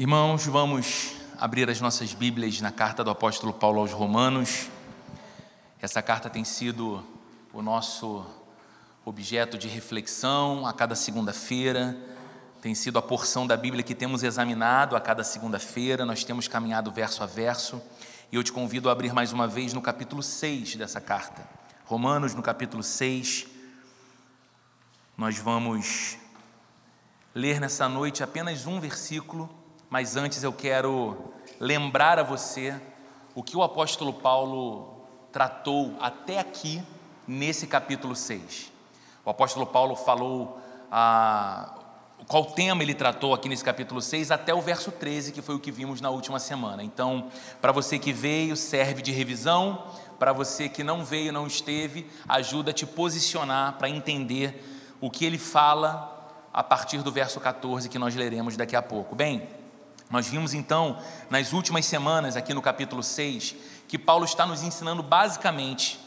Irmãos, vamos abrir as nossas Bíblias na carta do apóstolo Paulo aos Romanos. Essa carta tem sido o nosso objeto de reflexão a cada segunda-feira, tem sido a porção da Bíblia que temos examinado a cada segunda-feira, nós temos caminhado verso a verso, e eu te convido a abrir mais uma vez no capítulo 6 dessa carta. Romanos, no capítulo 6, nós vamos ler nessa noite apenas um versículo mas antes eu quero lembrar a você o que o apóstolo Paulo tratou até aqui nesse capítulo 6. O apóstolo Paulo falou ah, qual tema ele tratou aqui nesse capítulo 6 até o verso 13, que foi o que vimos na última semana. Então, para você que veio, serve de revisão, para você que não veio, não esteve, ajuda a te posicionar para entender o que ele fala a partir do verso 14 que nós leremos daqui a pouco. Bem, nós vimos então, nas últimas semanas, aqui no capítulo 6, que Paulo está nos ensinando basicamente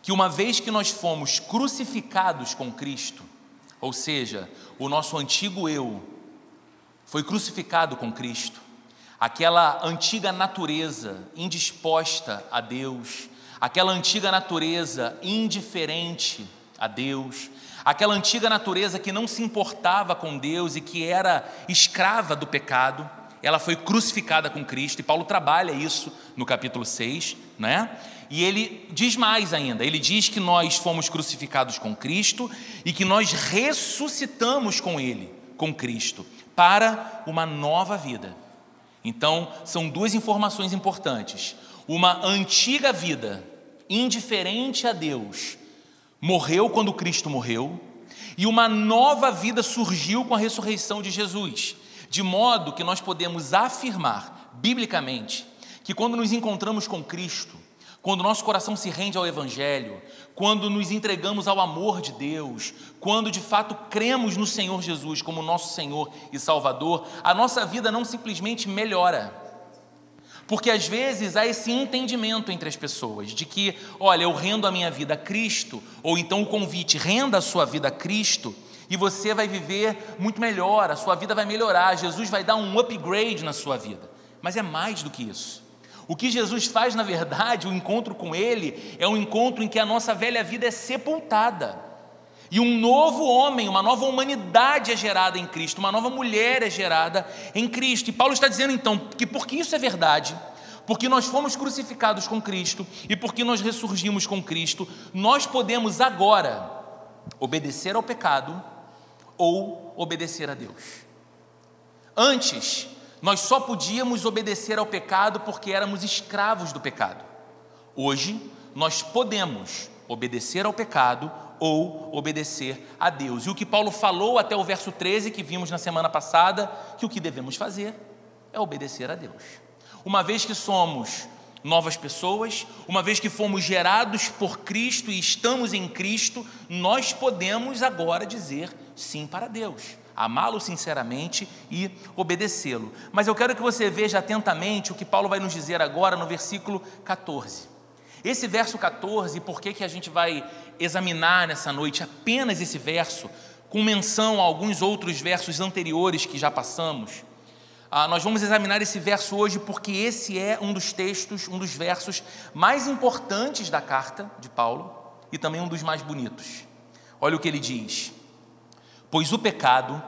que uma vez que nós fomos crucificados com Cristo, ou seja, o nosso antigo eu foi crucificado com Cristo, aquela antiga natureza indisposta a Deus, aquela antiga natureza indiferente a Deus, aquela antiga natureza que não se importava com Deus e que era escrava do pecado, ela foi crucificada com Cristo, e Paulo trabalha isso no capítulo 6, né? E ele diz mais ainda: ele diz que nós fomos crucificados com Cristo e que nós ressuscitamos com Ele, com Cristo, para uma nova vida. Então, são duas informações importantes. Uma antiga vida, indiferente a Deus, morreu quando Cristo morreu, e uma nova vida surgiu com a ressurreição de Jesus. De modo que nós podemos afirmar, biblicamente, que quando nos encontramos com Cristo, quando nosso coração se rende ao Evangelho, quando nos entregamos ao amor de Deus, quando de fato cremos no Senhor Jesus como nosso Senhor e Salvador, a nossa vida não simplesmente melhora. Porque às vezes há esse entendimento entre as pessoas de que, olha, eu rendo a minha vida a Cristo, ou então o convite, renda a sua vida a Cristo, e você vai viver muito melhor, a sua vida vai melhorar, Jesus vai dar um upgrade na sua vida. Mas é mais do que isso. O que Jesus faz, na verdade, o encontro com Ele, é um encontro em que a nossa velha vida é sepultada. E um novo homem, uma nova humanidade é gerada em Cristo, uma nova mulher é gerada em Cristo. E Paulo está dizendo então que porque isso é verdade, porque nós fomos crucificados com Cristo e porque nós ressurgimos com Cristo, nós podemos agora obedecer ao pecado ou obedecer a Deus. Antes, nós só podíamos obedecer ao pecado porque éramos escravos do pecado. Hoje, nós podemos obedecer ao pecado ou obedecer a Deus. E o que Paulo falou até o verso 13, que vimos na semana passada, que o que devemos fazer é obedecer a Deus. Uma vez que somos novas pessoas, uma vez que fomos gerados por Cristo e estamos em Cristo, nós podemos agora dizer sim para Deus, amá-lo sinceramente e obedecê-lo. Mas eu quero que você veja atentamente o que Paulo vai nos dizer agora no versículo 14. Esse verso 14, por que, que a gente vai examinar nessa noite apenas esse verso, com menção a alguns outros versos anteriores que já passamos? Ah, nós vamos examinar esse verso hoje porque esse é um dos textos, um dos versos mais importantes da carta de Paulo e também um dos mais bonitos. Olha o que ele diz: Pois o pecado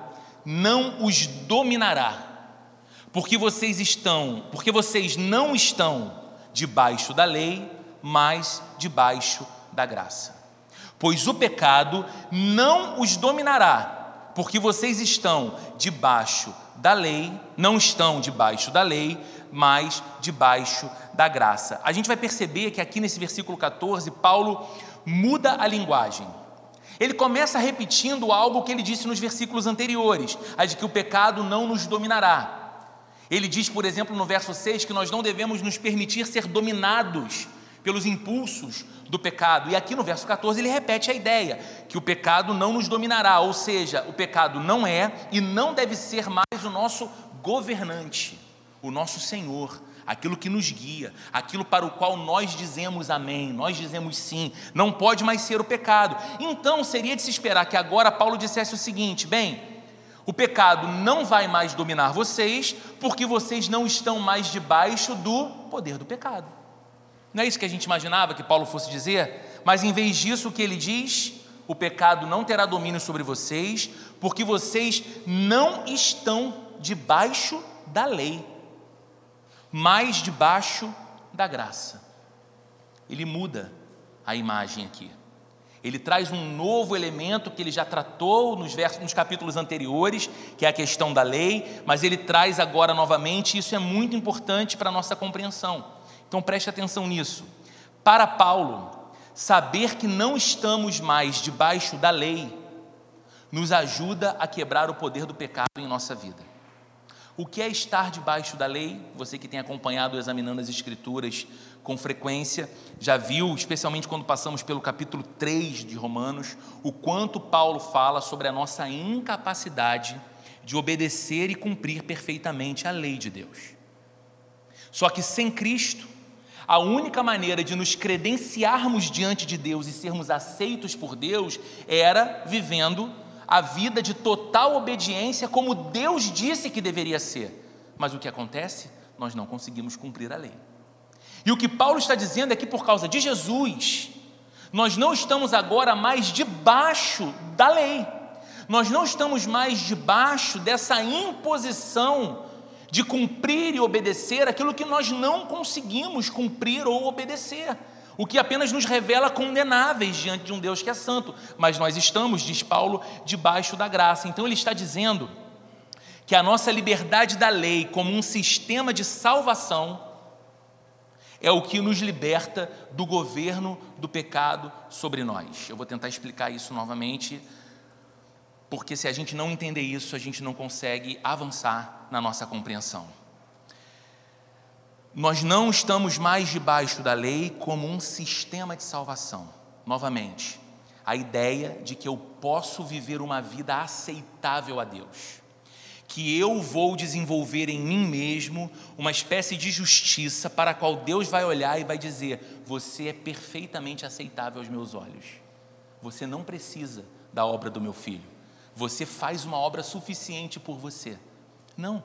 não os dominará, porque vocês estão, porque vocês não estão debaixo da lei, mas debaixo da graça. Pois o pecado não os dominará, porque vocês estão debaixo da lei, não estão debaixo da lei, mas debaixo da graça. A gente vai perceber que aqui nesse versículo 14, Paulo muda a linguagem. Ele começa repetindo algo que ele disse nos versículos anteriores, a de que o pecado não nos dominará. Ele diz, por exemplo, no verso 6, que nós não devemos nos permitir ser dominados pelos impulsos do pecado. E aqui no verso 14 ele repete a ideia que o pecado não nos dominará, ou seja, o pecado não é e não deve ser mais o nosso governante, o nosso Senhor, aquilo que nos guia, aquilo para o qual nós dizemos amém, nós dizemos sim, não pode mais ser o pecado. Então seria de se esperar que agora Paulo dissesse o seguinte: bem, O pecado não vai mais dominar vocês, porque vocês não estão mais debaixo do poder do pecado. Não é isso que a gente imaginava que Paulo fosse dizer? Mas em vez disso, o que ele diz? O pecado não terá domínio sobre vocês, porque vocês não estão debaixo da lei, mas debaixo da graça. Ele muda a imagem aqui. Ele traz um novo elemento que ele já tratou nos, versos, nos capítulos anteriores, que é a questão da lei, mas ele traz agora novamente, e isso é muito importante para a nossa compreensão. Então preste atenção nisso. Para Paulo, saber que não estamos mais debaixo da lei nos ajuda a quebrar o poder do pecado em nossa vida. O que é estar debaixo da lei? Você que tem acompanhado examinando as Escrituras com frequência, já viu, especialmente quando passamos pelo capítulo 3 de Romanos, o quanto Paulo fala sobre a nossa incapacidade de obedecer e cumprir perfeitamente a lei de Deus. Só que sem Cristo, a única maneira de nos credenciarmos diante de Deus e sermos aceitos por Deus era vivendo a vida de total obediência como Deus disse que deveria ser. Mas o que acontece? Nós não conseguimos cumprir a lei. E o que Paulo está dizendo é que por causa de Jesus, nós não estamos agora mais debaixo da lei, nós não estamos mais debaixo dessa imposição de cumprir e obedecer aquilo que nós não conseguimos cumprir ou obedecer o que apenas nos revela condenáveis diante de um Deus que é santo, mas nós estamos, diz Paulo, debaixo da graça. Então ele está dizendo que a nossa liberdade da lei, como um sistema de salvação, é o que nos liberta do governo do pecado sobre nós. Eu vou tentar explicar isso novamente, porque se a gente não entender isso, a gente não consegue avançar na nossa compreensão. Nós não estamos mais debaixo da lei como um sistema de salvação. Novamente, a ideia de que eu posso viver uma vida aceitável a Deus, que eu vou desenvolver em mim mesmo uma espécie de justiça para a qual Deus vai olhar e vai dizer: Você é perfeitamente aceitável aos meus olhos. Você não precisa da obra do meu filho. Você faz uma obra suficiente por você. Não.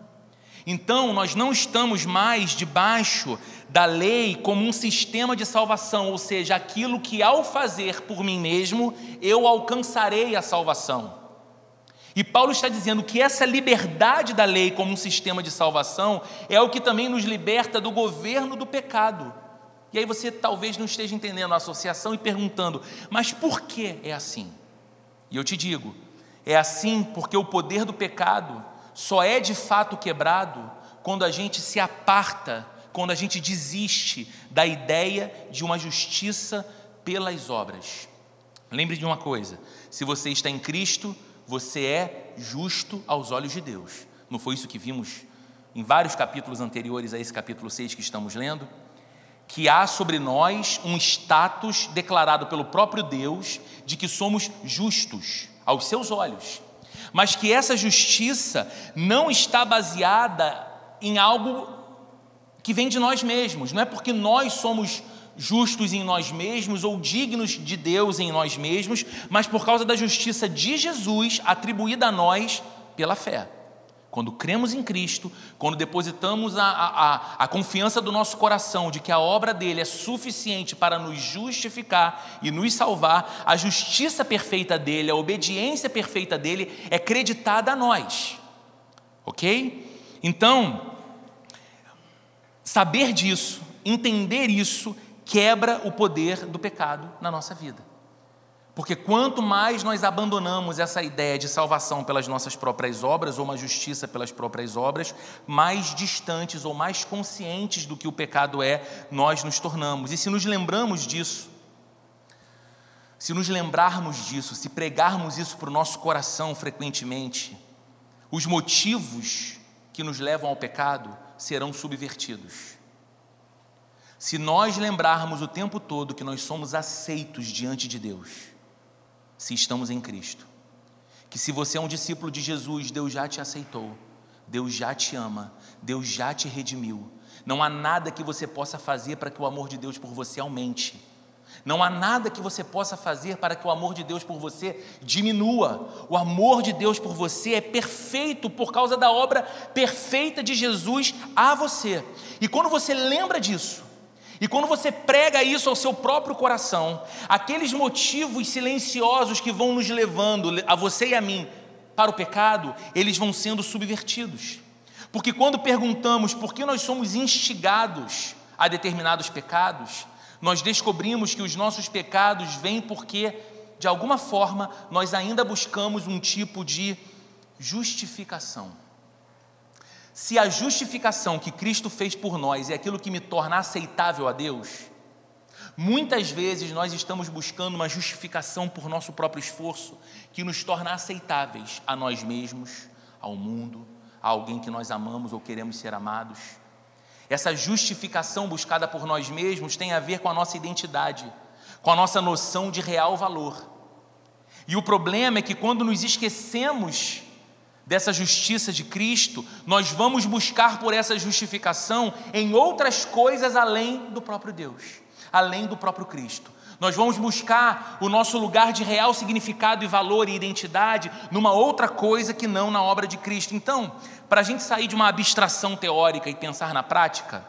Então, nós não estamos mais debaixo da lei como um sistema de salvação, ou seja, aquilo que ao fazer por mim mesmo eu alcançarei a salvação. E Paulo está dizendo que essa liberdade da lei como um sistema de salvação é o que também nos liberta do governo do pecado. E aí você talvez não esteja entendendo a associação e perguntando, mas por que é assim? E eu te digo, é assim porque o poder do pecado só é de fato quebrado quando a gente se aparta, quando a gente desiste da ideia de uma justiça pelas obras. Lembre de uma coisa: se você está em Cristo, você é justo aos olhos de Deus. Não foi isso que vimos em vários capítulos anteriores a esse capítulo 6 que estamos lendo? Que há sobre nós um status declarado pelo próprio Deus de que somos justos aos seus olhos mas que essa justiça não está baseada em algo que vem de nós mesmos, não é porque nós somos justos em nós mesmos ou dignos de Deus em nós mesmos, mas por causa da justiça de Jesus atribuída a nós pela fé. Quando cremos em Cristo, quando depositamos a, a, a, confiança do nosso coração de que a obra dele é suficiente para nos justificar e nos salvar, a justiça perfeita dele, a obediência perfeita dele é creditada a nós. Ok? Então, saber disso, entender isso, quebra o poder do pecado na nossa vida. Porque quanto mais nós abandonamos essa ideia de salvação pelas nossas próprias obras ou uma justiça pelas próprias obras, mais distantes ou mais conscientes do que o pecado é, nós nos tornamos. E se nos lembramos disso, se nos lembrarmos disso, se pregarmos isso para o nosso coração frequentemente, os motivos que nos levam ao pecado serão subvertidos. Se nós lembrarmos o tempo todo que nós somos aceitos diante de Deus, se estamos em Cristo. Que se você é um discípulo de Jesus, Deus já te aceitou, Deus já te ama, Deus já te redimiu. Não há nada que você possa fazer para que o amor de Deus por você aumente. Não há nada que você possa fazer para que o amor de Deus por você diminua. O amor de Deus por você é perfeito por causa da obra perfeita de Jesus a você. E quando você lembra disso, e quando você prega isso ao seu próprio coração, aqueles motivos silenciosos que vão nos levando, a você e a mim, para o pecado, eles vão sendo subvertidos. Porque quando perguntamos por que nós somos instigados a determinados pecados, nós descobrimos que os nossos pecados vêm porque, de alguma forma, nós ainda buscamos um tipo de justificação. Se a justificação que Cristo fez por nós é aquilo que me torna aceitável a Deus, muitas vezes nós estamos buscando uma justificação por nosso próprio esforço que nos torna aceitáveis a nós mesmos, ao mundo, a alguém que nós amamos ou queremos ser amados. Essa justificação buscada por nós mesmos tem a ver com a nossa identidade, com a nossa noção de real valor. E o problema é que quando nos esquecemos dessa justiça de Cristo, nós vamos buscar por essa justificação em outras coisas além do próprio Deus, além do próprio Cristo. Nós vamos buscar o nosso lugar de real significado e valor e identidade numa outra coisa que não na obra de Cristo. Então, para a gente sair de uma abstração teórica e pensar na prática,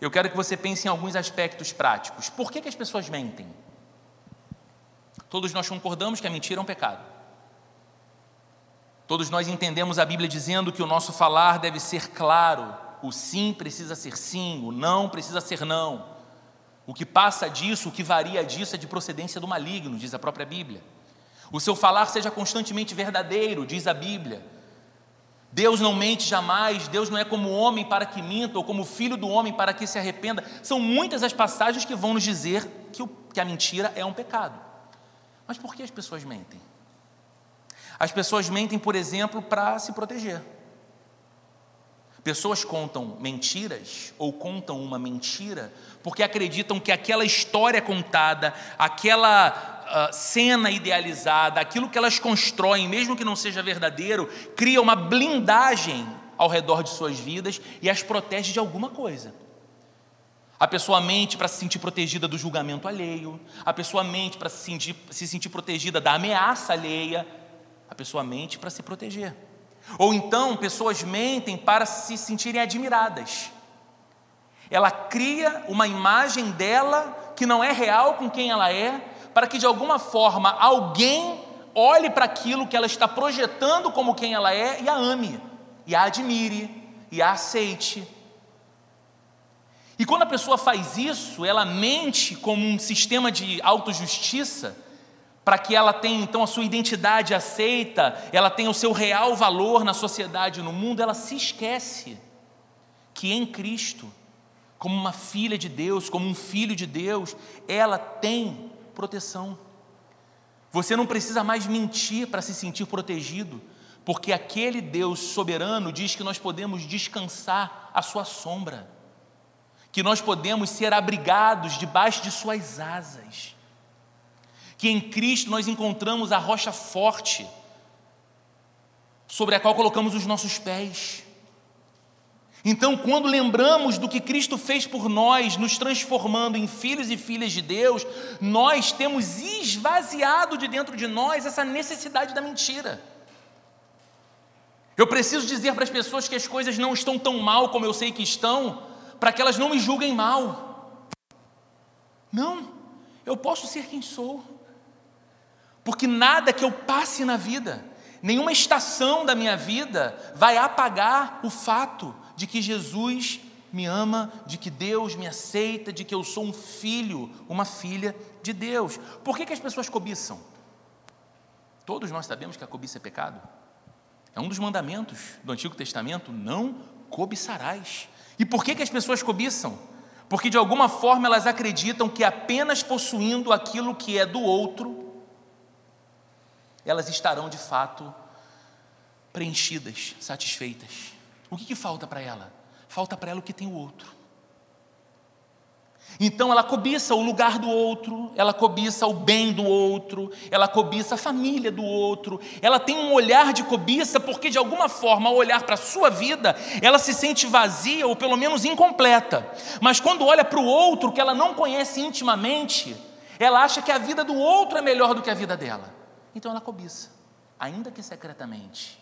eu quero que você pense em alguns aspectos práticos. Por que, que as pessoas mentem? Todos nós concordamos que a mentira é um pecado. Todos nós entendemos a Bíblia dizendo que o nosso falar deve ser claro, o sim precisa ser sim, o não precisa ser não. O que passa disso, o que varia disso é de procedência do maligno, diz a própria Bíblia. O seu falar seja constantemente verdadeiro, diz a Bíblia. Deus não mente jamais, Deus não é como homem para que minta, ou como filho do homem para que se arrependa. São muitas as passagens que vão nos dizer que, o, que a mentira é um pecado. Mas por que as pessoas mentem? As pessoas mentem, por exemplo, para se proteger. Pessoas contam mentiras ou contam uma mentira porque acreditam que aquela história contada, aquela uh, cena idealizada, aquilo que elas constroem, mesmo que não seja verdadeiro, cria uma blindagem ao redor de suas vidas e as protege de alguma coisa. A pessoa mente para se sentir protegida do julgamento alheio, a pessoa mente para se sentir, se sentir protegida da ameaça alheia, a pessoa mente para se proteger. Ou então, pessoas mentem para se sentirem admiradas. Ela cria uma imagem dela que não é real com quem ela é, para que de alguma forma alguém olhe para aquilo que ela está projetando como quem ela é e a ame, e a admire, e a aceite. E quando a pessoa faz isso, ela mente como um sistema de autojustiça, para que ela tenha então a sua identidade aceita, ela tenha o seu real valor na sociedade e no mundo, ela se esquece que em Cristo, como uma filha de Deus, como um filho de Deus, ela tem proteção. Você não precisa mais mentir para se sentir protegido, porque aquele Deus soberano diz que nós podemos descansar à sua sombra, que nós podemos ser abrigados debaixo de suas asas que em Cristo nós encontramos a rocha forte, sobre a qual colocamos os nossos pés. Então, quando lembramos do que Cristo fez por nós, nos transformando em filhos e filhas de Deus, nós temos esvaziado de dentro de nós essa necessidade da mentira. Eu preciso dizer para as pessoas que as coisas não estão tão mal como eu sei que estão, para que elas não me julguem mal. Não, eu posso ser quem sou. Porque nada que eu passe na vida, nenhuma estação da minha vida vai apagar o fato de que Jesus me ama, de que Deus me aceita, de que eu sou um filho, uma filha de Deus. Por que, que as pessoas cobiçam? Todos nós sabemos que a cobiça é pecado. É um dos mandamentos do Antigo Testamento: não cobiçarás. E por que, que as pessoas cobiçam? Porque de alguma forma elas acreditam que apenas possuindo aquilo que é do outro, elas estarão de fato preenchidas, satisfeitas. O que, que falta para ela? Falta para ela o que tem o outro. Então ela cobiça o lugar do outro, ela cobiça o bem do outro, ela cobiça a família do outro, ela tem um olhar de cobiça porque, de alguma forma, ao olhar para a sua vida, ela se sente vazia ou pelo menos incompleta. Mas quando olha para o outro que ela não conhece intimamente, Ela acha que a vida do outro é melhor do que a vida dela. Então ela cobiça, ainda que secretamente,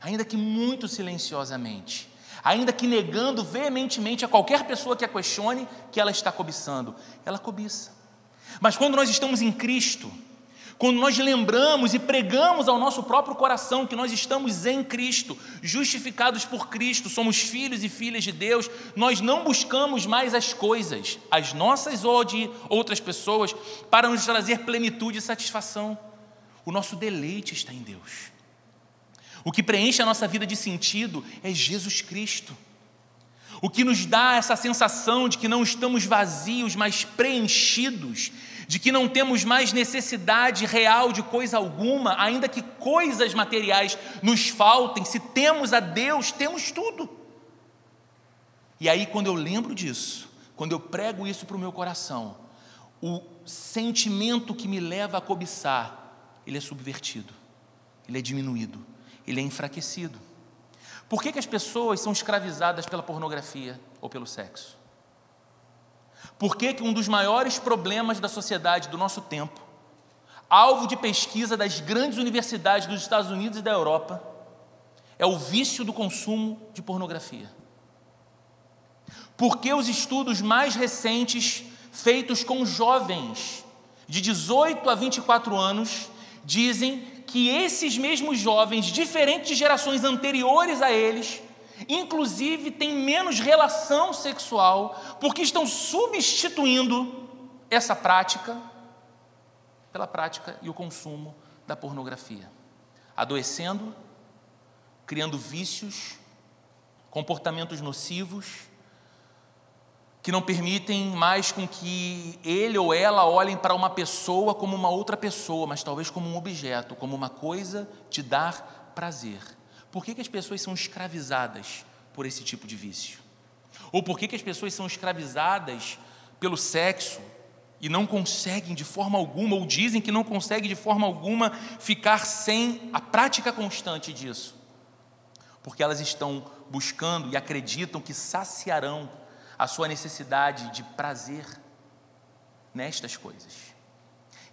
ainda que muito silenciosamente, ainda que negando veementemente a qualquer pessoa que a questione que ela está cobiçando. Ela cobiça. Mas quando nós estamos em Cristo, quando nós lembramos e pregamos ao nosso próprio coração que nós estamos em Cristo, justificados por Cristo, somos filhos e filhas de Deus, nós não buscamos mais as coisas, as nossas ou de outras pessoas, para nos trazer plenitude e satisfação. O nosso deleite está em Deus. O que preenche a nossa vida de sentido é Jesus Cristo. O que nos dá essa sensação de que não estamos vazios, mas preenchidos de que não temos mais necessidade real de coisa alguma, ainda que coisas materiais nos faltem, se temos a Deus, temos tudo. E aí, quando eu lembro disso, quando eu prego isso para o meu coração, o sentimento que me leva a cobiçar, ele é subvertido, ele é diminuído, ele é enfraquecido. Por que, que as pessoas são escravizadas pela pornografia ou pelo sexo? Por que, que um dos maiores problemas da sociedade do nosso tempo, alvo de pesquisa das grandes universidades dos Estados Unidos e da Europa, é o vício do consumo de pornografia? Porque os estudos mais recentes, feitos com jovens de 18 a 24 anos, dizem que esses mesmos jovens, diferentes de gerações anteriores a eles, inclusive têm menos relação sexual, porque estão substituindo essa prática pela prática e o consumo da pornografia, adoecendo, criando vícios, comportamentos nocivos, que não permitem mais com que ele ou ela olhem para uma pessoa como uma outra pessoa, mas talvez como um objeto, como uma coisa de dar prazer. Por que, que as pessoas são escravizadas por esse tipo de vício? Ou por que, que as pessoas são escravizadas pelo sexo e não conseguem de forma alguma, ou dizem que não conseguem de forma alguma ficar sem a prática constante disso? Porque elas estão buscando e acreditam que saciarão a sua necessidade de prazer nestas coisas.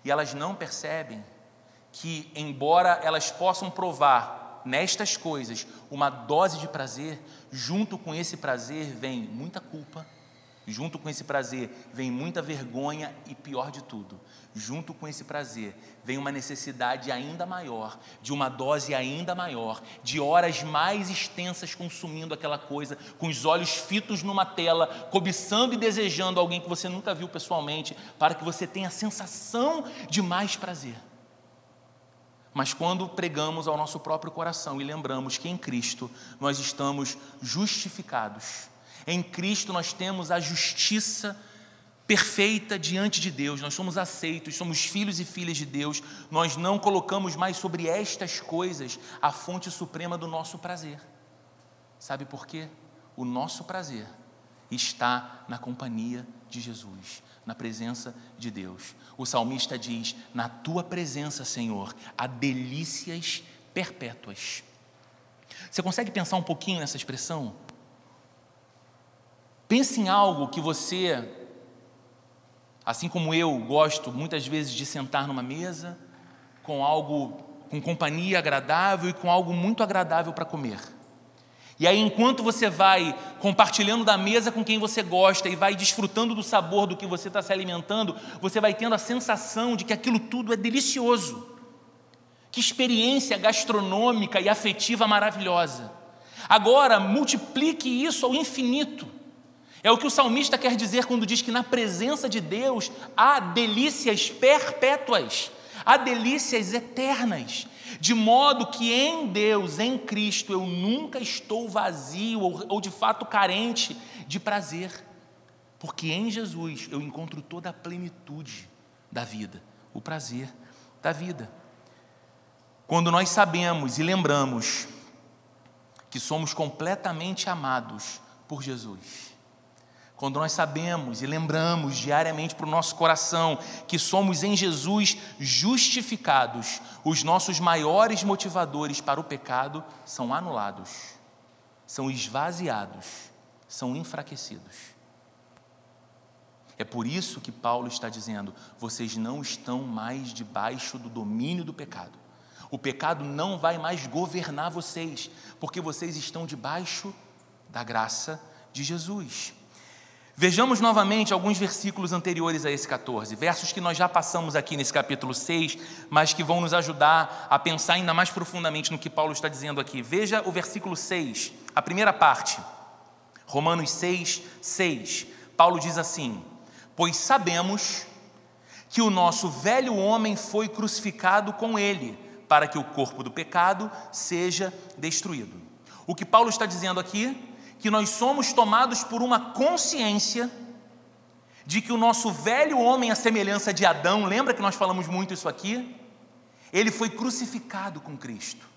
E elas não percebem que, embora elas possam provar nestas coisas uma dose de prazer, junto com esse prazer vem muita culpa, junto com esse prazer vem muita vergonha e pior de tudo, junto com esse prazer vem uma necessidade ainda maior, de uma dose ainda maior, de horas mais extensas consumindo aquela coisa, com os olhos fitos numa tela, cobiçando e desejando alguém que você nunca viu pessoalmente, para que você tenha a sensação de mais prazer. Mas quando pregamos ao nosso próprio coração e lembramos que em Cristo nós estamos justificados, em Cristo nós temos a justiça perfeita diante de Deus, nós somos aceitos, somos filhos e filhas de Deus, nós não colocamos mais sobre estas coisas a fonte suprema do nosso prazer. Sabe por quê? O nosso prazer está na companhia de Jesus, na presença de Deus. O salmista diz: Na tua presença, Senhor, há delícias perpétuas. Você consegue pensar um pouquinho nessa expressão? Pense em algo que você, assim como eu, gosto muitas vezes de sentar numa mesa com algo com companhia agradável e com algo muito agradável para comer. E aí, enquanto você vai compartilhando da mesa com quem você gosta e vai desfrutando do sabor do que você está se alimentando, você vai tendo a sensação de que aquilo tudo é delicioso. Que experiência gastronômica e afetiva maravilhosa. Agora, multiplique isso ao infinito. É o que o salmista quer dizer quando diz que na presença de Deus há delícias perpétuas, há delícias eternas. De modo que em Deus, em Cristo, eu nunca estou vazio ou, ou de fato carente de prazer, porque em Jesus eu encontro toda a plenitude da vida, o prazer da vida. Quando nós sabemos e lembramos que somos completamente amados por Jesus, quando nós sabemos e lembramos diariamente para o nosso coração que somos em Jesus justificados, os nossos maiores motivadores para o pecado são anulados, são esvaziados, são enfraquecidos. É por isso que Paulo está dizendo: vocês não estão mais debaixo do domínio do pecado. O pecado não vai mais governar vocês, porque vocês estão debaixo da graça de Jesus. Vejamos novamente alguns versículos anteriores a esse 14, versos que nós já passamos aqui nesse capítulo 6, mas que vão nos ajudar a pensar ainda mais profundamente no que Paulo está dizendo aqui. Veja o versículo 6, a primeira parte, Romanos 6, 6. Paulo diz assim: Pois sabemos que o nosso velho homem foi crucificado com ele, para que o corpo do pecado seja destruído. O que Paulo está dizendo aqui que nós somos tomados por uma consciência de que o nosso velho homem, a semelhança de Adão, lembra que nós falamos muito isso aqui? Ele foi crucificado com Cristo,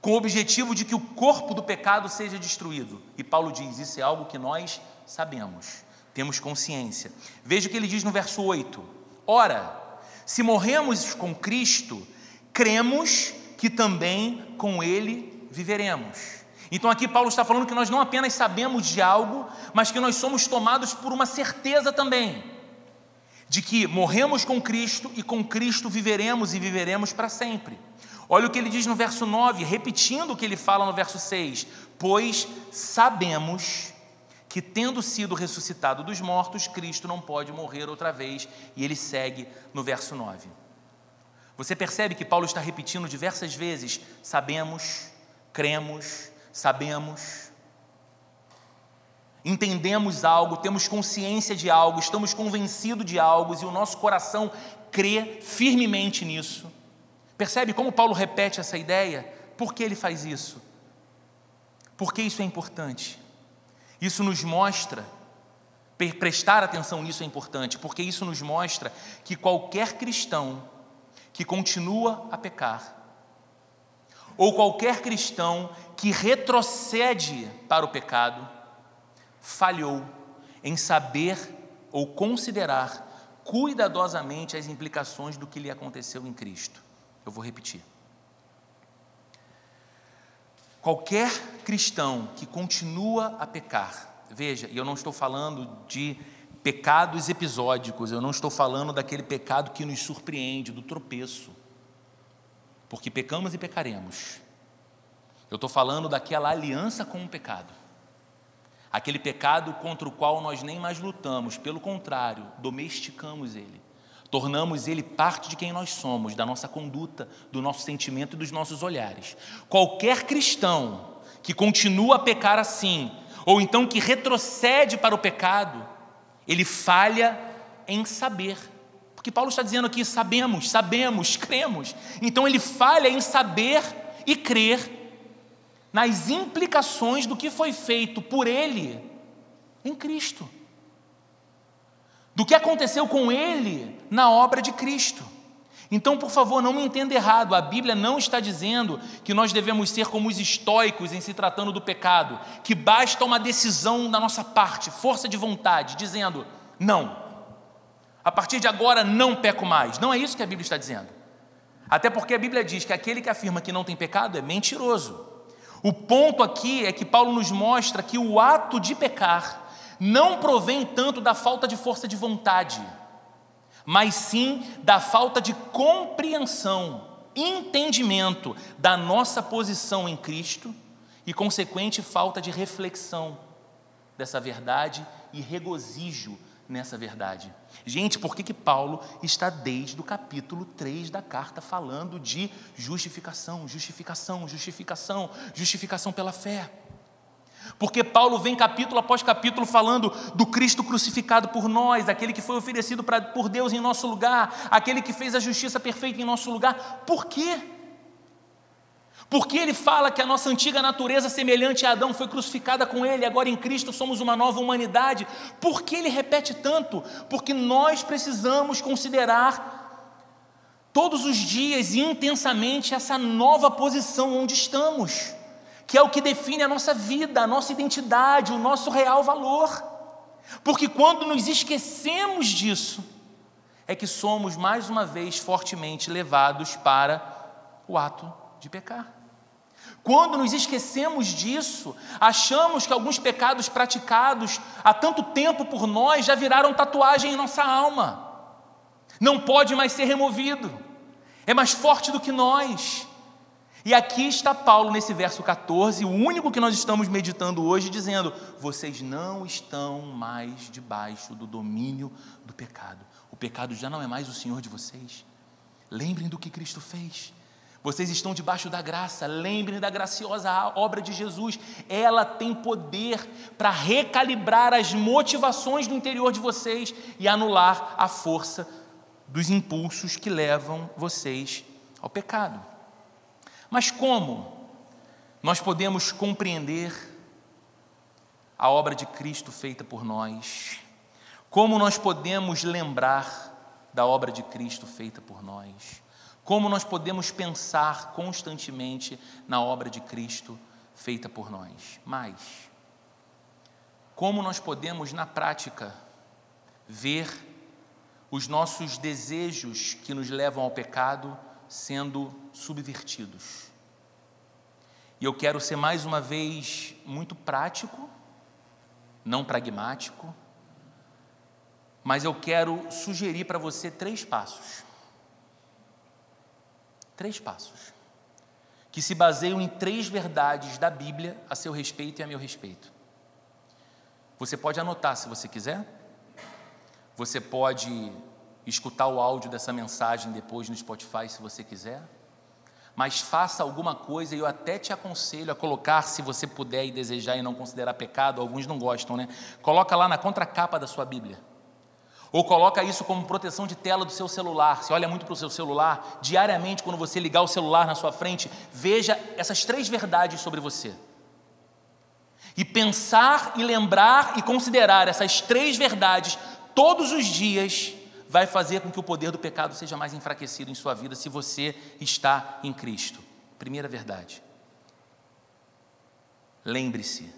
com o objetivo de que o corpo do pecado seja destruído. E Paulo diz: isso é algo que nós sabemos, temos consciência. Veja o que ele diz no verso 8: Ora, se morremos com Cristo, cremos que também com Ele viveremos. Então aqui Paulo está falando que nós não apenas sabemos de algo, mas que nós somos tomados por uma certeza também de que morremos com Cristo e com Cristo viveremos e viveremos para sempre. Olha o que ele diz no verso 9, repetindo o que ele fala no verso 6: Pois sabemos que, tendo sido ressuscitado dos mortos, Cristo não pode morrer outra vez, e ele segue no verso 9. Você percebe que Paulo está repetindo diversas vezes: sabemos, cremos, sabemos, entendemos algo, temos consciência de algo, estamos convencidos de algo e o nosso coração crê firmemente nisso. Percebe como Paulo repete essa ideia? Por que ele faz isso? Por que isso é importante? Isso nos mostra, prestar atenção nisso é importante, porque isso nos mostra que qualquer cristão que continua a pecar, ou qualquer cristão que retrocede para o pecado, falhou em saber ou considerar cuidadosamente as implicações do que lhe aconteceu em Cristo. Eu vou repetir. Qualquer cristão que continua a pecar, veja, e eu não estou falando de pecados episódicos, eu não estou falando daquele pecado que nos surpreende, do tropeço porque pecamos e pecaremos. Eu estou falando daquela aliança com o pecado, aquele pecado contra o qual nós nem mais lutamos, pelo contrário, domesticamos ele, tornamos ele parte de quem nós somos, da nossa conduta, do nosso sentimento e dos nossos olhares. Qualquer cristão que continua a pecar assim, ou então que retrocede para o pecado, ele falha em saber porque Paulo está dizendo aqui: sabemos, sabemos, cremos. Então ele falha em saber e crer nas implicações do que foi feito por ele em Cristo, do que aconteceu com ele na obra de Cristo. Então, por favor, não me entenda errado, a Bíblia não está dizendo que nós devemos ser como os estoicos em se tratando do pecado, que basta uma decisão da nossa parte, força de vontade, dizendo: não, a partir de agora não peco mais. Não é isso que a Bíblia está dizendo. Até porque a Bíblia diz que aquele que afirma que não tem pecado é mentiroso. O ponto aqui é que Paulo nos mostra que o ato de pecar não provém tanto da falta de força de vontade, mas sim da falta de compreensão, entendimento da nossa posição em Cristo e consequente falta de reflexão dessa verdade e regozijo nessa verdade. Gente, por que, que Paulo está desde o capítulo 3 da carta falando de justificação, justificação, justificação, justificação pela fé? Porque Paulo vem capítulo após capítulo falando do Cristo crucificado por nós, aquele que foi oferecido pra, por Deus em nosso lugar, aquele que fez a justiça perfeita em nosso lugar. Por quê? Porque ele fala que a nossa antiga natureza, semelhante a Adão, foi crucificada com ele, agora em Cristo somos uma nova humanidade. Por que ele repete tanto? Porque nós precisamos considerar todos os dias e intensamente essa nova posição onde estamos, que é o que define a nossa vida, a nossa identidade, o nosso real valor. Porque quando nos esquecemos disso, é que somos mais uma vez fortemente levados para o ato de pecar. Quando nos esquecemos disso, achamos que alguns pecados praticados há tanto tempo por nós já viraram tatuagem em nossa alma. Não pode mais ser removido. É mais forte do que nós. E aqui está Paulo nesse verso 14, o único que nós estamos meditando hoje, dizendo: vocês não estão mais debaixo do domínio do pecado. O pecado já não é mais o Senhor de vocês. Lembrem do que Cristo fez. Vocês estão debaixo da graça, lembrem da graciosa obra de Jesus. Ela tem poder para recalibrar as motivações do interior de vocês e anular a força dos impulsos que levam vocês ao pecado. Mas como nós podemos compreender a obra de Cristo feita por nós? Como nós podemos lembrar da obra de Cristo feita por nós? Como nós podemos pensar constantemente na obra de Cristo feita por nós? Mas, como nós podemos, na prática, ver os nossos desejos que nos levam ao pecado sendo subvertidos? E eu quero ser mais uma vez muito prático, não pragmático, mas eu quero sugerir para você três passos Três passos que se baseiam em três verdades da Bíblia a seu respeito e a meu respeito. Você pode anotar se você quiser. Você pode escutar o áudio dessa mensagem depois no Spotify se você quiser. Mas faça alguma coisa e eu até te aconselho a colocar, se você puder e desejar e não considerar pecado, alguns não gostam, né? Coloca lá na contracapa da sua Bíblia ou coloca isso como proteção de tela do seu celular. Se olha muito para o seu celular, diariamente, quando você ligar o celular na sua frente, veja essas três verdades sobre você. E pensar e lembrar e considerar essas três verdades todos os dias vai fazer com que o poder do pecado seja mais enfraquecido em sua vida se você está em Cristo. Primeira verdade. Lembre-se,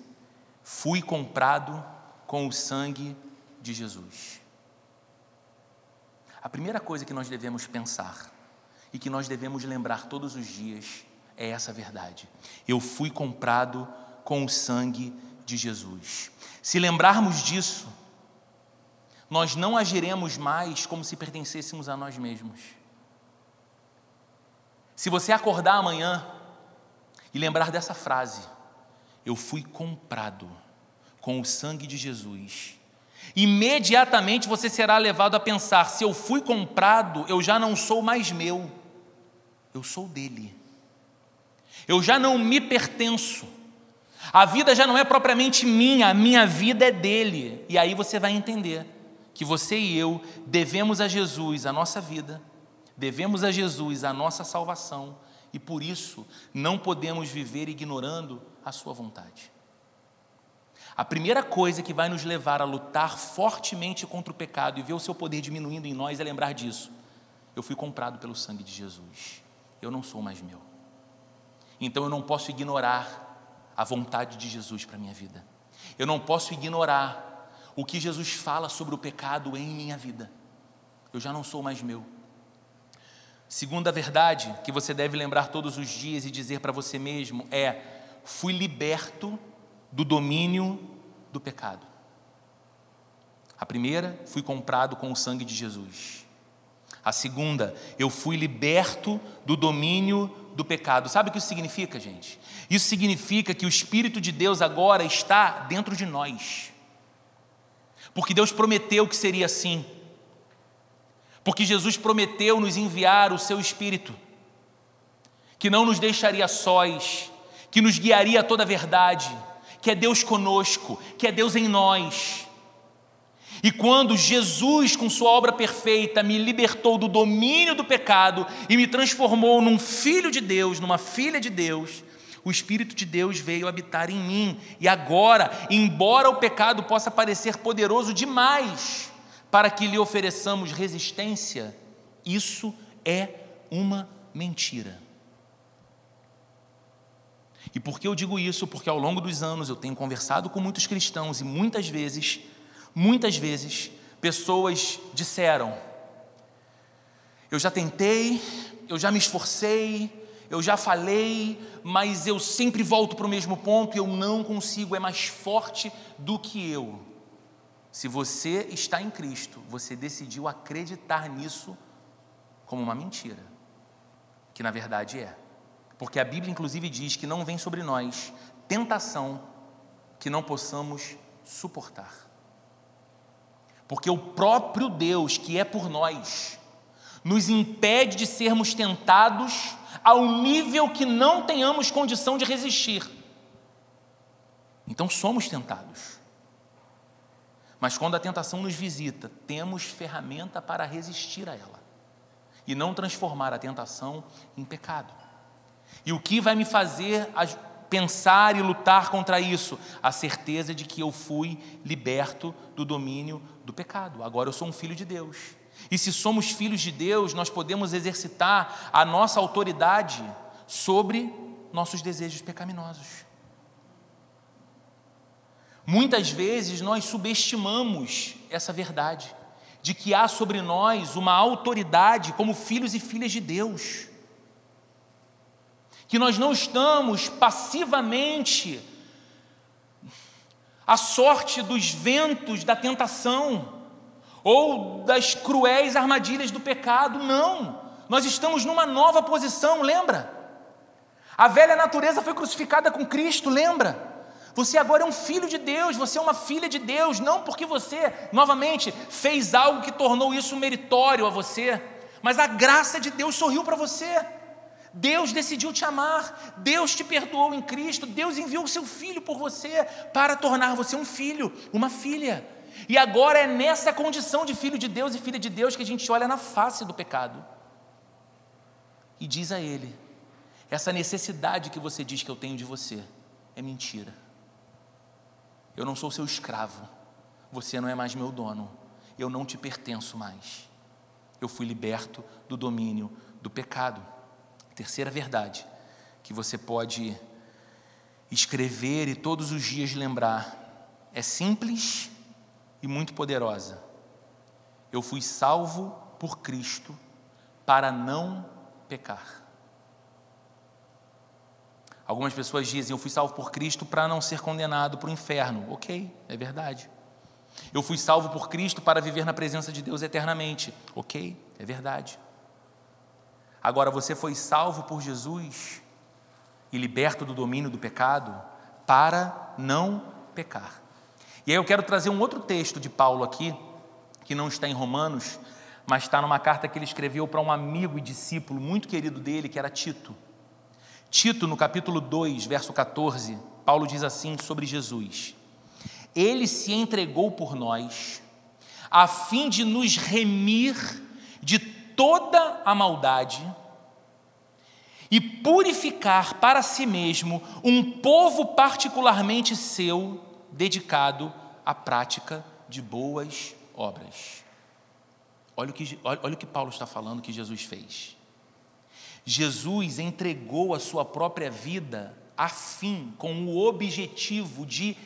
fui comprado com o sangue de Jesus. A primeira coisa que nós devemos pensar e que nós devemos lembrar todos os dias é essa verdade. Eu fui comprado com o sangue de Jesus. Se lembrarmos disso, nós não agiremos mais como se pertencêssemos a nós mesmos. Se você acordar amanhã e lembrar dessa frase, eu fui comprado com o sangue de Jesus, imediatamente você será levado a pensar: se eu fui comprado, eu já não sou mais meu, eu sou dele. Eu já não me pertenço. A vida já não é propriamente minha, a minha vida é dele. E aí você vai entender que você e eu devemos a Jesus a nossa vida, devemos a Jesus a nossa salvação, e por isso não podemos viver ignorando a sua vontade. A primeira coisa que vai nos levar a lutar fortemente contra o pecado e ver o seu poder diminuindo em nós é lembrar disso. Eu fui comprado pelo sangue de Jesus. Eu não sou mais meu. Então eu não posso ignorar a vontade de Jesus para minha vida. Eu não posso ignorar o que Jesus fala sobre o pecado em minha vida. Eu já não sou mais meu. Segunda verdade que você deve lembrar todos os dias e dizer para você mesmo é: fui liberto do domínio do pecado. A primeira, fui comprado com o sangue de Jesus. A segunda, eu fui liberto do domínio do pecado. Sabe o que isso significa, gente? Isso significa que o Espírito de Deus agora está dentro de nós. Porque Deus prometeu que seria assim. Porque Jesus prometeu nos enviar o seu Espírito, que não nos deixaria sós, que nos guiaria a toda a verdade que é Deus conosco, que é Deus em nós. E quando Jesus, com Sua obra perfeita, me libertou do domínio do pecado e me transformou num filho de Deus, numa filha de Deus, o Espírito de Deus veio habitar em mim. E agora, embora o pecado possa parecer poderoso demais para que lhe ofereçamos resistência, isso é uma mentira. E por que eu digo isso? Porque ao longo dos anos eu tenho conversado com muitos cristãos e muitas vezes, muitas vezes, pessoas disseram: Eu já tentei, eu já me esforcei, eu já falei, mas eu sempre volto para o mesmo ponto, eu não consigo, é mais forte do que eu. Se você está em Cristo, você decidiu acreditar nisso como uma mentira, que na verdade é. Porque a Bíblia, inclusive, diz que não vem sobre nós tentação que não possamos suportar. Porque o próprio Deus, que é por nós, nos impede de sermos tentados ao nível que não tenhamos condição de resistir. Então somos tentados. Mas quando a tentação nos visita, temos ferramenta para resistir a ela e não transformar a tentação em pecado. E o que vai me fazer pensar e lutar contra isso? A certeza de que eu fui liberto do domínio do pecado. Agora eu sou um filho de Deus. E se somos filhos de Deus, nós podemos exercitar a nossa autoridade sobre nossos desejos pecaminosos. Muitas vezes nós subestimamos essa verdade, de que há sobre nós uma autoridade como filhos e filhas de Deus que nós não estamos passivamente à sorte dos ventos da tentação ou das cruéis armadilhas do pecado, não. Nós estamos numa nova posição, lembra? A velha natureza foi crucificada com Cristo, lembra? Você agora é um filho de Deus, você é uma filha de Deus, não porque você, novamente, fez algo que tornou isso meritório a você, mas a graça de Deus sorriu para você. Deus decidiu te amar, Deus te perdoou em Cristo, Deus enviou o seu filho por você para tornar você um filho, uma filha. E agora é nessa condição de filho de Deus e filha de Deus que a gente olha na face do pecado e diz a Ele: essa necessidade que você diz que eu tenho de você é mentira. Eu não sou seu escravo, você não é mais meu dono, eu não te pertenço mais. Eu fui liberto do domínio do pecado. Terceira verdade que você pode escrever e todos os dias lembrar é simples e muito poderosa. Eu fui salvo por Cristo para não pecar. Algumas pessoas dizem: Eu fui salvo por Cristo para não ser condenado para o inferno. Ok, é verdade. Eu fui salvo por Cristo para viver na presença de Deus eternamente. Ok, é verdade. Agora você foi salvo por Jesus e liberto do domínio do pecado para não pecar. E aí eu quero trazer um outro texto de Paulo aqui, que não está em Romanos, mas está numa carta que ele escreveu para um amigo e discípulo muito querido dele, que era Tito. Tito, no capítulo 2, verso 14, Paulo diz assim sobre Jesus: Ele se entregou por nós, a fim de nos remir de toda a maldade e purificar para si mesmo um povo particularmente seu, dedicado à prática de boas obras. Olha o que, olha o que Paulo está falando que Jesus fez. Jesus entregou a sua própria vida a fim, com o objetivo de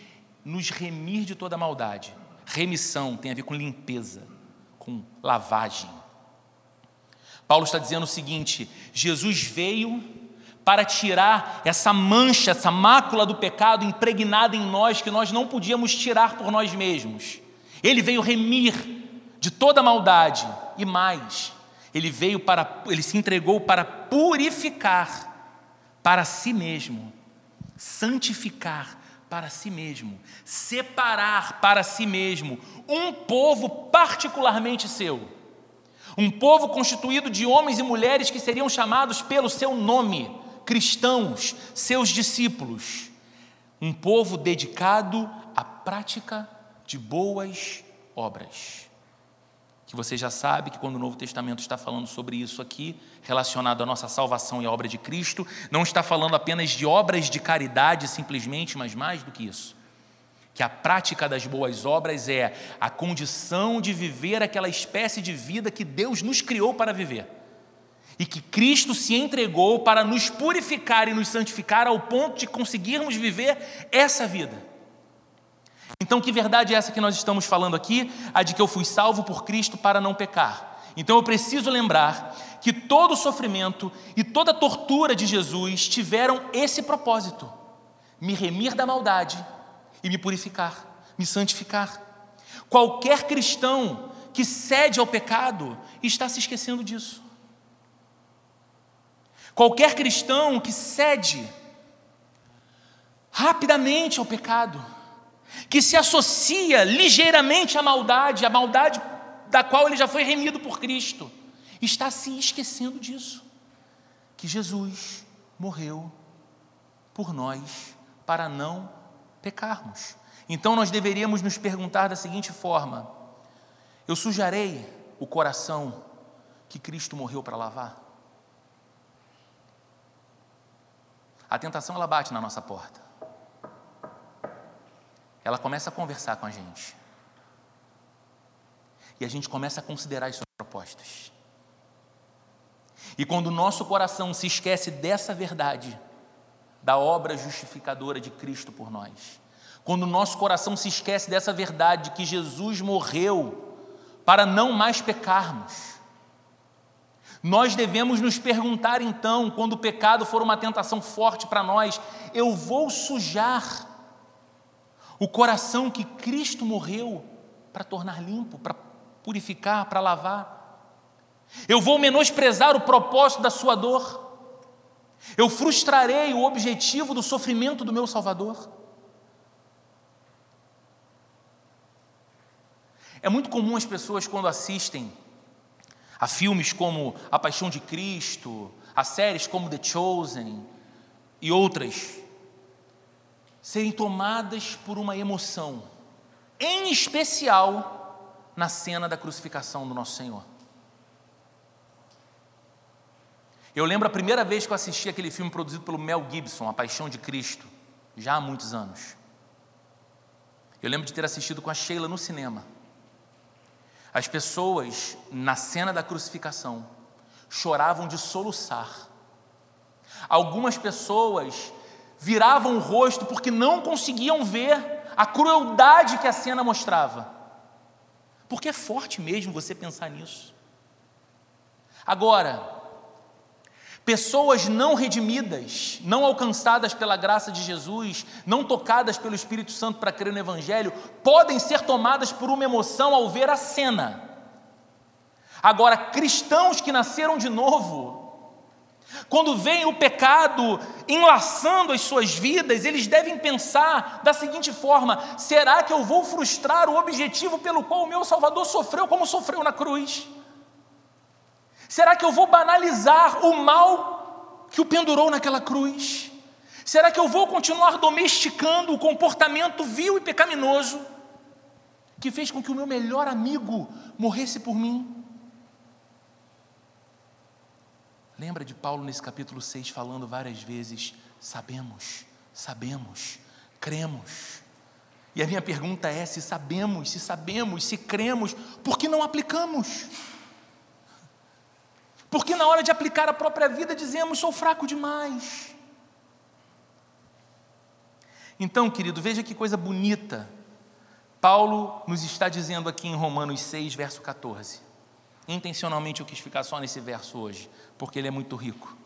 nos remir de toda maldade. Remissão tem a ver com limpeza, com lavagem. Paulo está dizendo o seguinte: Jesus veio para tirar essa mancha, essa mácula do pecado impregnada em nós que nós não podíamos tirar por nós mesmos. Ele veio remir de toda maldade e mais, ele veio para ele se entregou para purificar para si mesmo, santificar para si mesmo, separar para si mesmo um povo particularmente seu um povo constituído de homens e mulheres que seriam chamados pelo seu nome, cristãos, seus discípulos. Um povo dedicado à prática de boas obras. Que você já sabe que quando o Novo Testamento está falando sobre isso aqui, relacionado à nossa salvação e à obra de Cristo, não está falando apenas de obras de caridade simplesmente, mas mais do que isso que a prática das boas obras é a condição de viver aquela espécie de vida que Deus nos criou para viver. E que Cristo se entregou para nos purificar e nos santificar ao ponto de conseguirmos viver essa vida. Então, que verdade é essa que nós estamos falando aqui? A de que eu fui salvo por Cristo para não pecar. Então eu preciso lembrar que todo o sofrimento e toda a tortura de Jesus tiveram esse propósito: me remir da maldade e me purificar, me santificar. Qualquer cristão que cede ao pecado está se esquecendo disso. Qualquer cristão que cede rapidamente ao pecado, que se associa ligeiramente à maldade, à maldade da qual ele já foi remido por Cristo, está se esquecendo disso, que Jesus morreu por nós para não pecarmos. Então nós deveríamos nos perguntar da seguinte forma: eu sujarei o coração que Cristo morreu para lavar? A tentação ela bate na nossa porta. Ela começa a conversar com a gente. E a gente começa a considerar as suas propostas. E quando o nosso coração se esquece dessa verdade, da obra justificadora de Cristo por nós, quando o nosso coração se esquece dessa verdade que Jesus morreu para não mais pecarmos, nós devemos nos perguntar então, quando o pecado for uma tentação forte para nós, eu vou sujar o coração que Cristo morreu para tornar limpo, para purificar, para lavar. Eu vou menosprezar o propósito da sua dor. Eu frustrarei o objetivo do sofrimento do meu Salvador. É muito comum as pessoas, quando assistem a filmes como A Paixão de Cristo, a séries como The Chosen e outras, serem tomadas por uma emoção, em especial na cena da crucificação do nosso Senhor. Eu lembro a primeira vez que eu assisti aquele filme produzido pelo Mel Gibson, A Paixão de Cristo, já há muitos anos. Eu lembro de ter assistido com a Sheila no cinema. As pessoas, na cena da crucificação, choravam de soluçar. Algumas pessoas viravam o rosto porque não conseguiam ver a crueldade que a cena mostrava. Porque é forte mesmo você pensar nisso. Agora, pessoas não redimidas, não alcançadas pela graça de Jesus, não tocadas pelo Espírito Santo para crer no Evangelho, podem ser tomadas por uma emoção ao ver a cena. Agora, cristãos que nasceram de novo, quando vem o pecado enlaçando as suas vidas, eles devem pensar da seguinte forma: será que eu vou frustrar o objetivo pelo qual o meu Salvador sofreu como sofreu na cruz? Será que eu vou banalizar o mal que o pendurou naquela cruz? Será que eu vou continuar domesticando o comportamento vil e pecaminoso que fez com que o meu melhor amigo morresse por mim? Lembra de Paulo nesse capítulo 6 falando várias vezes: sabemos, sabemos, cremos. E a minha pergunta é: se sabemos, se sabemos, se cremos, por que não aplicamos? Porque na hora de aplicar a própria vida dizemos: sou fraco demais. Então, querido, veja que coisa bonita. Paulo nos está dizendo aqui em Romanos 6, verso 14. Intencionalmente eu quis ficar só nesse verso hoje, porque ele é muito rico.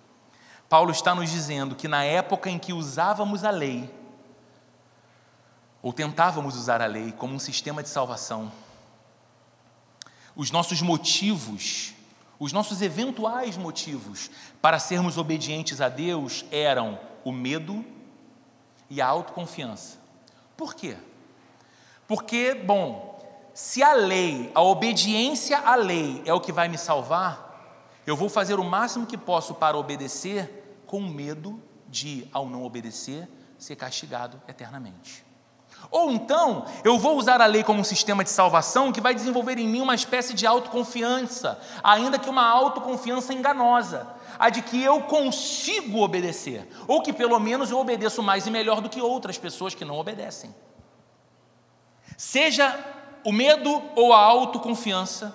Paulo está nos dizendo que na época em que usávamos a lei, ou tentávamos usar a lei como um sistema de salvação, os nossos motivos, os nossos eventuais motivos para sermos obedientes a Deus eram o medo e a autoconfiança. Por quê? Porque, bom, se a lei, a obediência à lei é o que vai me salvar, eu vou fazer o máximo que posso para obedecer, com medo de, ao não obedecer, ser castigado eternamente. Ou então, eu vou usar a lei como um sistema de salvação que vai desenvolver em mim uma espécie de autoconfiança, ainda que uma autoconfiança enganosa, a de que eu consigo obedecer, ou que pelo menos eu obedeço mais e melhor do que outras pessoas que não obedecem. Seja o medo ou a autoconfiança.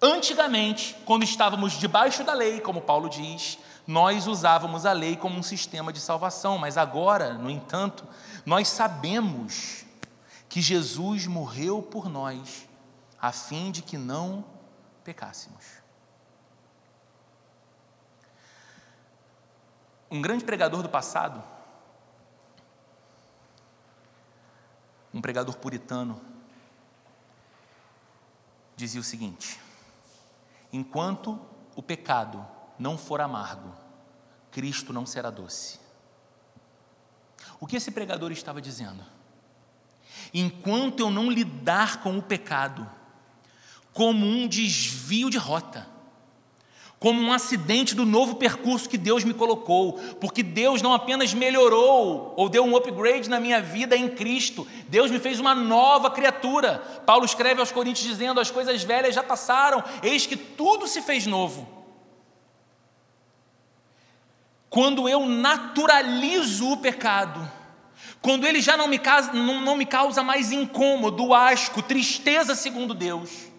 Antigamente, quando estávamos debaixo da lei, como Paulo diz, nós usávamos a lei como um sistema de salvação, mas agora, no entanto, nós sabemos que Jesus morreu por nós, a fim de que não pecássemos. Um grande pregador do passado, um pregador puritano, dizia o seguinte: enquanto o pecado não for amargo, Cristo não será doce. O que esse pregador estava dizendo? Enquanto eu não lidar com o pecado como um desvio de rota, como um acidente do novo percurso que Deus me colocou, porque Deus não apenas melhorou ou deu um upgrade na minha vida em Cristo, Deus me fez uma nova criatura. Paulo escreve aos Coríntios dizendo: As coisas velhas já passaram, eis que tudo se fez novo. Quando eu naturalizo o pecado, quando ele já não me, causa, não, não me causa mais incômodo, asco, tristeza segundo Deus,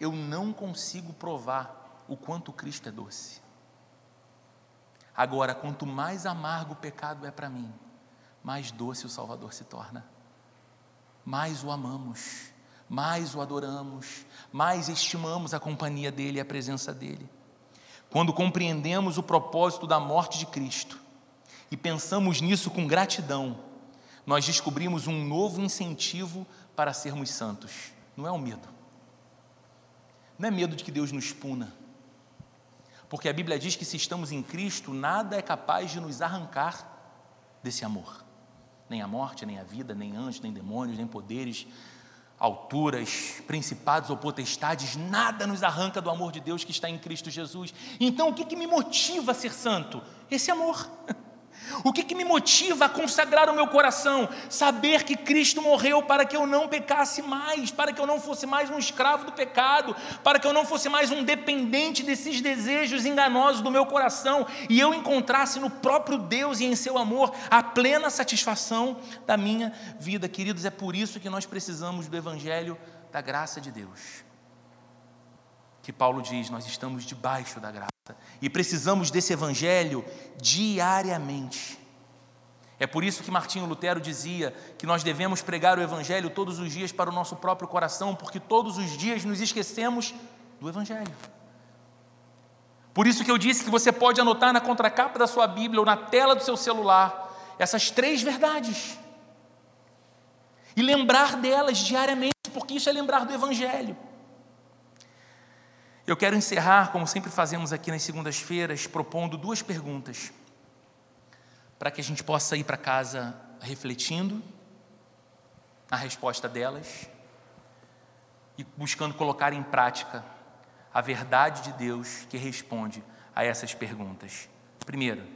eu não consigo provar o quanto Cristo é doce. Agora, quanto mais amargo o pecado é para mim, mais doce o Salvador se torna. Mais o amamos, mais o adoramos, mais estimamos a companhia dele e a presença dele. Quando compreendemos o propósito da morte de Cristo e pensamos nisso com gratidão, nós descobrimos um novo incentivo para sermos santos. Não é o medo. Não é medo de que Deus nos puna porque a Bíblia diz que se estamos em Cristo, nada é capaz de nos arrancar desse amor. Nem a morte, nem a vida, nem anjos, nem demônios, nem poderes, alturas, principados ou potestades, nada nos arranca do amor de Deus que está em Cristo Jesus. Então, o que, que me motiva a ser santo? Esse amor. O que, que, me motiva a consagrar o meu coração? Saber que Cristo morreu para que eu não pecasse mais, para que eu não fosse mais um escravo do pecado, para que eu não fosse mais um dependente desses desejos enganosos do meu coração e eu encontrasse no próprio Deus e em seu amor a plena satisfação da minha vida. Queridos, é por isso que nós precisamos do Evangelho da graça de Deus. Que Paulo diz: nós estamos debaixo da graça e precisamos desse evangelho diariamente. É por isso que Martinho Lutero dizia que nós devemos pregar o evangelho todos os dias para o nosso próprio coração, porque todos os dias nos esquecemos do evangelho. Por isso que eu disse que você pode anotar na contracapa da sua Bíblia ou na tela do seu celular essas três verdades. E lembrar delas diariamente, porque isso é lembrar do evangelho. Eu quero encerrar, como sempre fazemos aqui nas segundas-feiras, propondo duas perguntas, para que a gente possa ir para casa refletindo a resposta delas e buscando colocar em prática a verdade de Deus que responde a essas perguntas. Primeiro,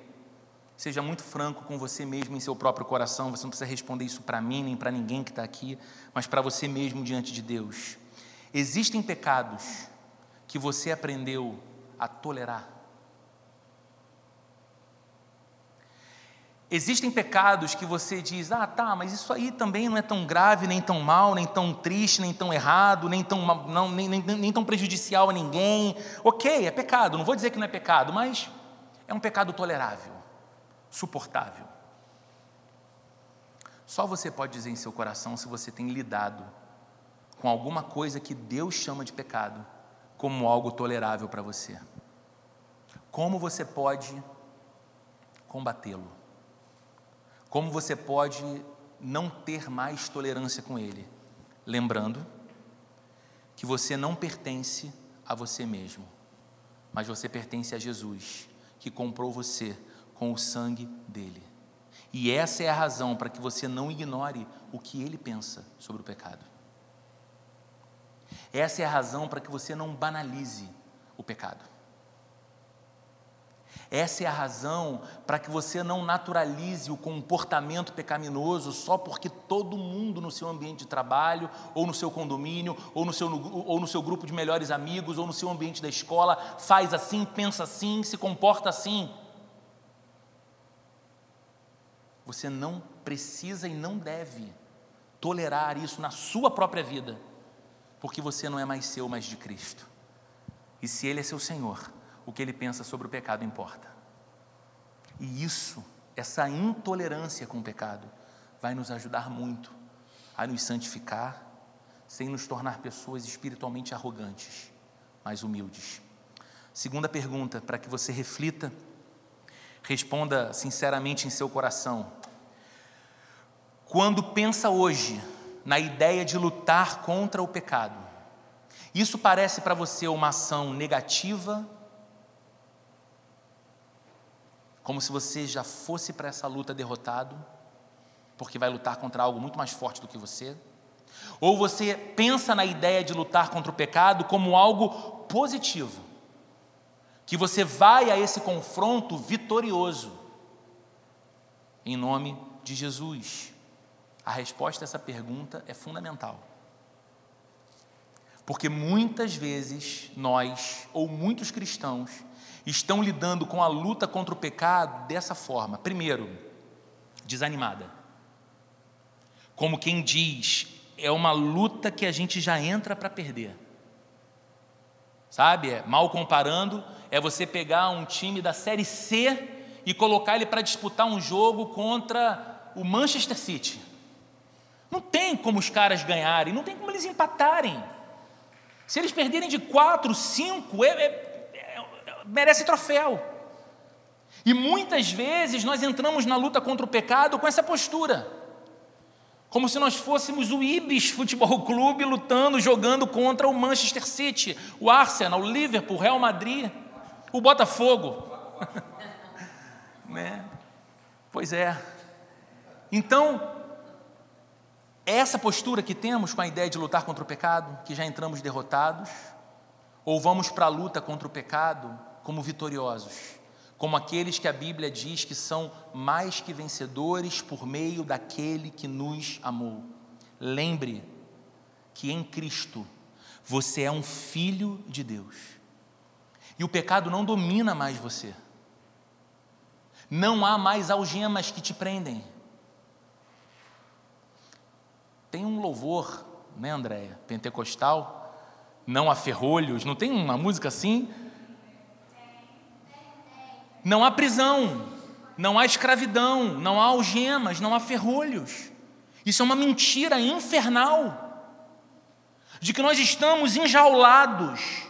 seja muito franco com você mesmo em seu próprio coração, você não precisa responder isso para mim nem para ninguém que está aqui, mas para você mesmo diante de Deus. Existem pecados que você aprendeu a tolerar? Existem pecados que você diz, ah, tá, mas isso aí também não é tão grave, nem tão mal, nem tão triste, nem tão errado, nem tão, não, nem, nem, nem tão prejudicial a ninguém. Ok, é pecado, não vou dizer que não é pecado, mas é um pecado tolerável, suportável. Só você pode dizer em seu coração se você tem lidado com alguma coisa que Deus chama de pecado como algo tolerável para você. Como você pode combatê-lo? Como você pode não ter mais tolerância com ele? Lembrando que você não pertence a você mesmo, mas você pertence a Jesus, que comprou você com o sangue dele. E essa é a razão para que você não ignore o que ele pensa sobre o pecado. Essa é a razão para que você não banalize o pecado. Essa é a razão para que você não naturalize o comportamento pecaminoso só porque todo mundo no seu ambiente de trabalho, ou no seu condomínio, ou no seu, ou no seu grupo de melhores amigos, ou no seu ambiente da escola faz assim, pensa assim, se comporta assim. Você não precisa e não deve tolerar isso na sua própria vida porque você não é mais seu, mas de Cristo. E se Ele é seu Senhor, o que Ele pensa sobre o pecado importa. E isso, essa intolerância com o pecado, vai nos ajudar muito a nos santificar, sem nos tornar pessoas espiritualmente arrogantes, mais humildes. Segunda pergunta, para que você reflita, responda sinceramente em seu coração. Quando pensa hoje na ideia de lutar contra o pecado, isso parece para você uma ação negativa? Como se você já fosse para essa luta derrotado, porque vai lutar contra algo muito mais forte do que você? Ou você pensa na ideia de lutar contra o pecado como algo positivo, que você vai a esse confronto vitorioso, em nome de Jesus? A resposta a essa pergunta é fundamental. Porque muitas vezes nós, ou muitos cristãos, estão lidando com a luta contra o pecado dessa forma. Primeiro, desanimada. Como quem diz, é uma luta que a gente já entra para perder. Sabe? É, mal comparando, é você pegar um time da Série C e colocar ele para disputar um jogo contra o Manchester City. Não tem como os caras ganharem, não tem como eles empatarem. Se eles perderem de quatro, cinco, é, é, é, merece troféu. E muitas vezes nós entramos na luta contra o pecado com essa postura. Como se nós fôssemos o Ibis Futebol Clube lutando, jogando contra o Manchester City, o Arsenal, o Liverpool, o Real Madrid, o Botafogo. né? Pois é. Então, essa postura que temos com a ideia de lutar contra o pecado, que já entramos derrotados, ou vamos para a luta contra o pecado como vitoriosos, como aqueles que a Bíblia diz que são mais que vencedores por meio daquele que nos amou. Lembre que em Cristo você é um filho de Deus. E o pecado não domina mais você. Não há mais algemas que te prendem. Tem um louvor, né, Andréia? Pentecostal, não há ferrolhos, não tem uma música assim? Não há prisão, não há escravidão, não há algemas, não há ferrolhos. Isso é uma mentira infernal. De que nós estamos enjaulados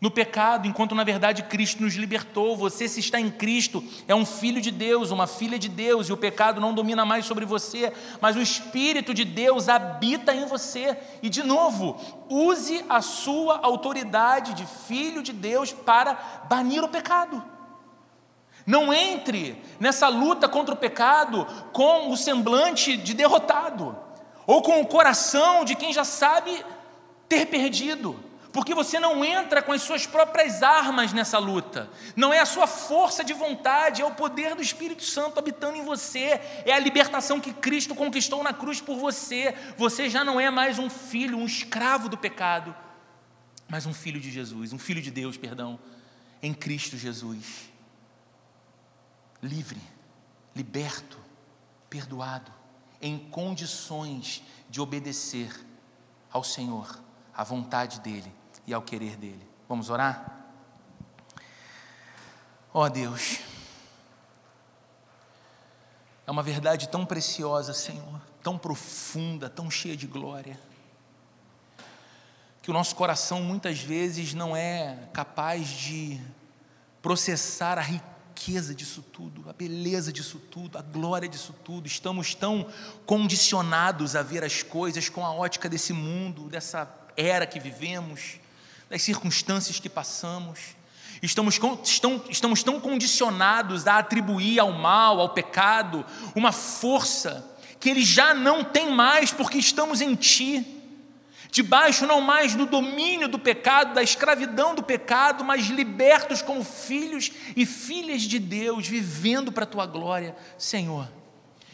no pecado, enquanto na verdade Cristo nos libertou. Você, se está em Cristo, é um filho de Deus, uma filha de Deus, e o pecado não domina mais sobre você, mas o Espírito de Deus habita em você. E, de novo, use a sua autoridade de filho de Deus para banir o pecado. Não entre nessa luta contra o pecado com o semblante de derrotado, ou com o coração de quem já sabe ter perdido porque você não entra com as suas próprias armas nessa luta. Não é a sua força de vontade, é o poder do Espírito Santo habitando em você, é a libertação que Cristo conquistou na cruz por você. Você já não é mais um filho, um escravo do pecado, mas um filho de Jesus, um filho de Deus, perdão, em Cristo Jesus. Livre, liberto, perdoado, em condições de obedecer ao Senhor, à vontade dEle e ao querer dele. Vamos orar? Ó oh, Deus, é uma verdade tão preciosa, Senhor, tão profunda, tão cheia de glória, que o nosso coração muitas vezes não é capaz de processar a riqueza disso tudo, a beleza disso tudo, a glória disso tudo. Estamos tão condicionados a ver as coisas com a ótica desse mundo, dessa era que vivemos das circunstâncias que passamos. Estamos, estão, estamos tão condicionados a atribuir ao mal, ao pecado, uma força que ele já não tem mais porque estamos em Ti. Debaixo não mais do domínio do pecado, da escravidão do pecado, mas libertos como filhos e filhas de Deus, vivendo para a Tua glória. Senhor,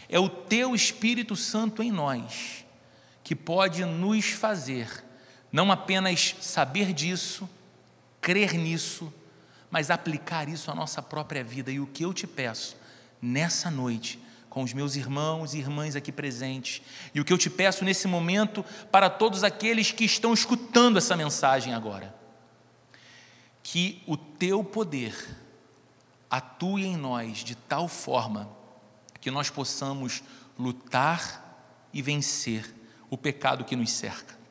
é o Teu Espírito Santo em nós que pode nos fazer não apenas saber disso, crer nisso, mas aplicar isso à nossa própria vida. E o que eu te peço nessa noite, com os meus irmãos e irmãs aqui presentes, e o que eu te peço nesse momento para todos aqueles que estão escutando essa mensagem agora, que o teu poder atue em nós de tal forma que nós possamos lutar e vencer o pecado que nos cerca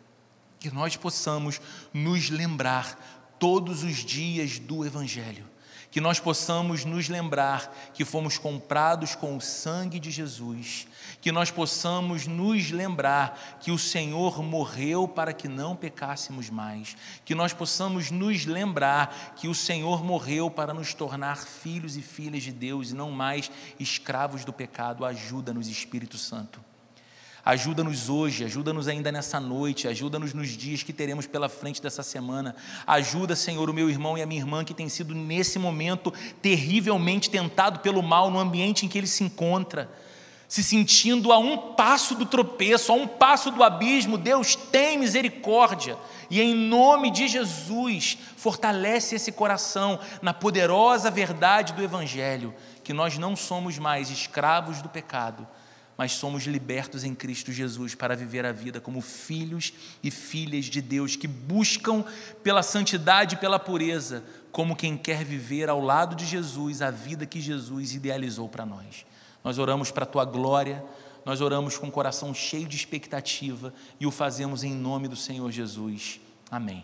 que nós possamos nos lembrar todos os dias do Evangelho, que nós possamos nos lembrar que fomos comprados com o sangue de Jesus, que nós possamos nos lembrar que o Senhor morreu para que não pecássemos mais, que nós possamos nos lembrar que o Senhor morreu para nos tornar filhos e filhas de Deus e não mais escravos do pecado. Ajuda-nos, Espírito Santo. Ajuda-nos hoje, ajuda-nos ainda nessa noite, ajuda-nos nos dias que teremos pela frente dessa semana. Ajuda, Senhor, o meu irmão e a minha irmã que tem sido nesse momento terrivelmente tentado pelo mal no ambiente em que ele se encontra, se sentindo a um passo do tropeço, a um passo do abismo. Deus tem misericórdia e em nome de Jesus fortalece esse coração na poderosa verdade do evangelho, que nós não somos mais escravos do pecado mas somos libertos em Cristo Jesus para viver a vida como filhos e filhas de Deus que buscam pela santidade e pela pureza, como quem quer viver ao lado de Jesus a vida que Jesus idealizou para nós. Nós oramos para a tua glória, nós oramos com o coração cheio de expectativa e o fazemos em nome do Senhor Jesus. Amém.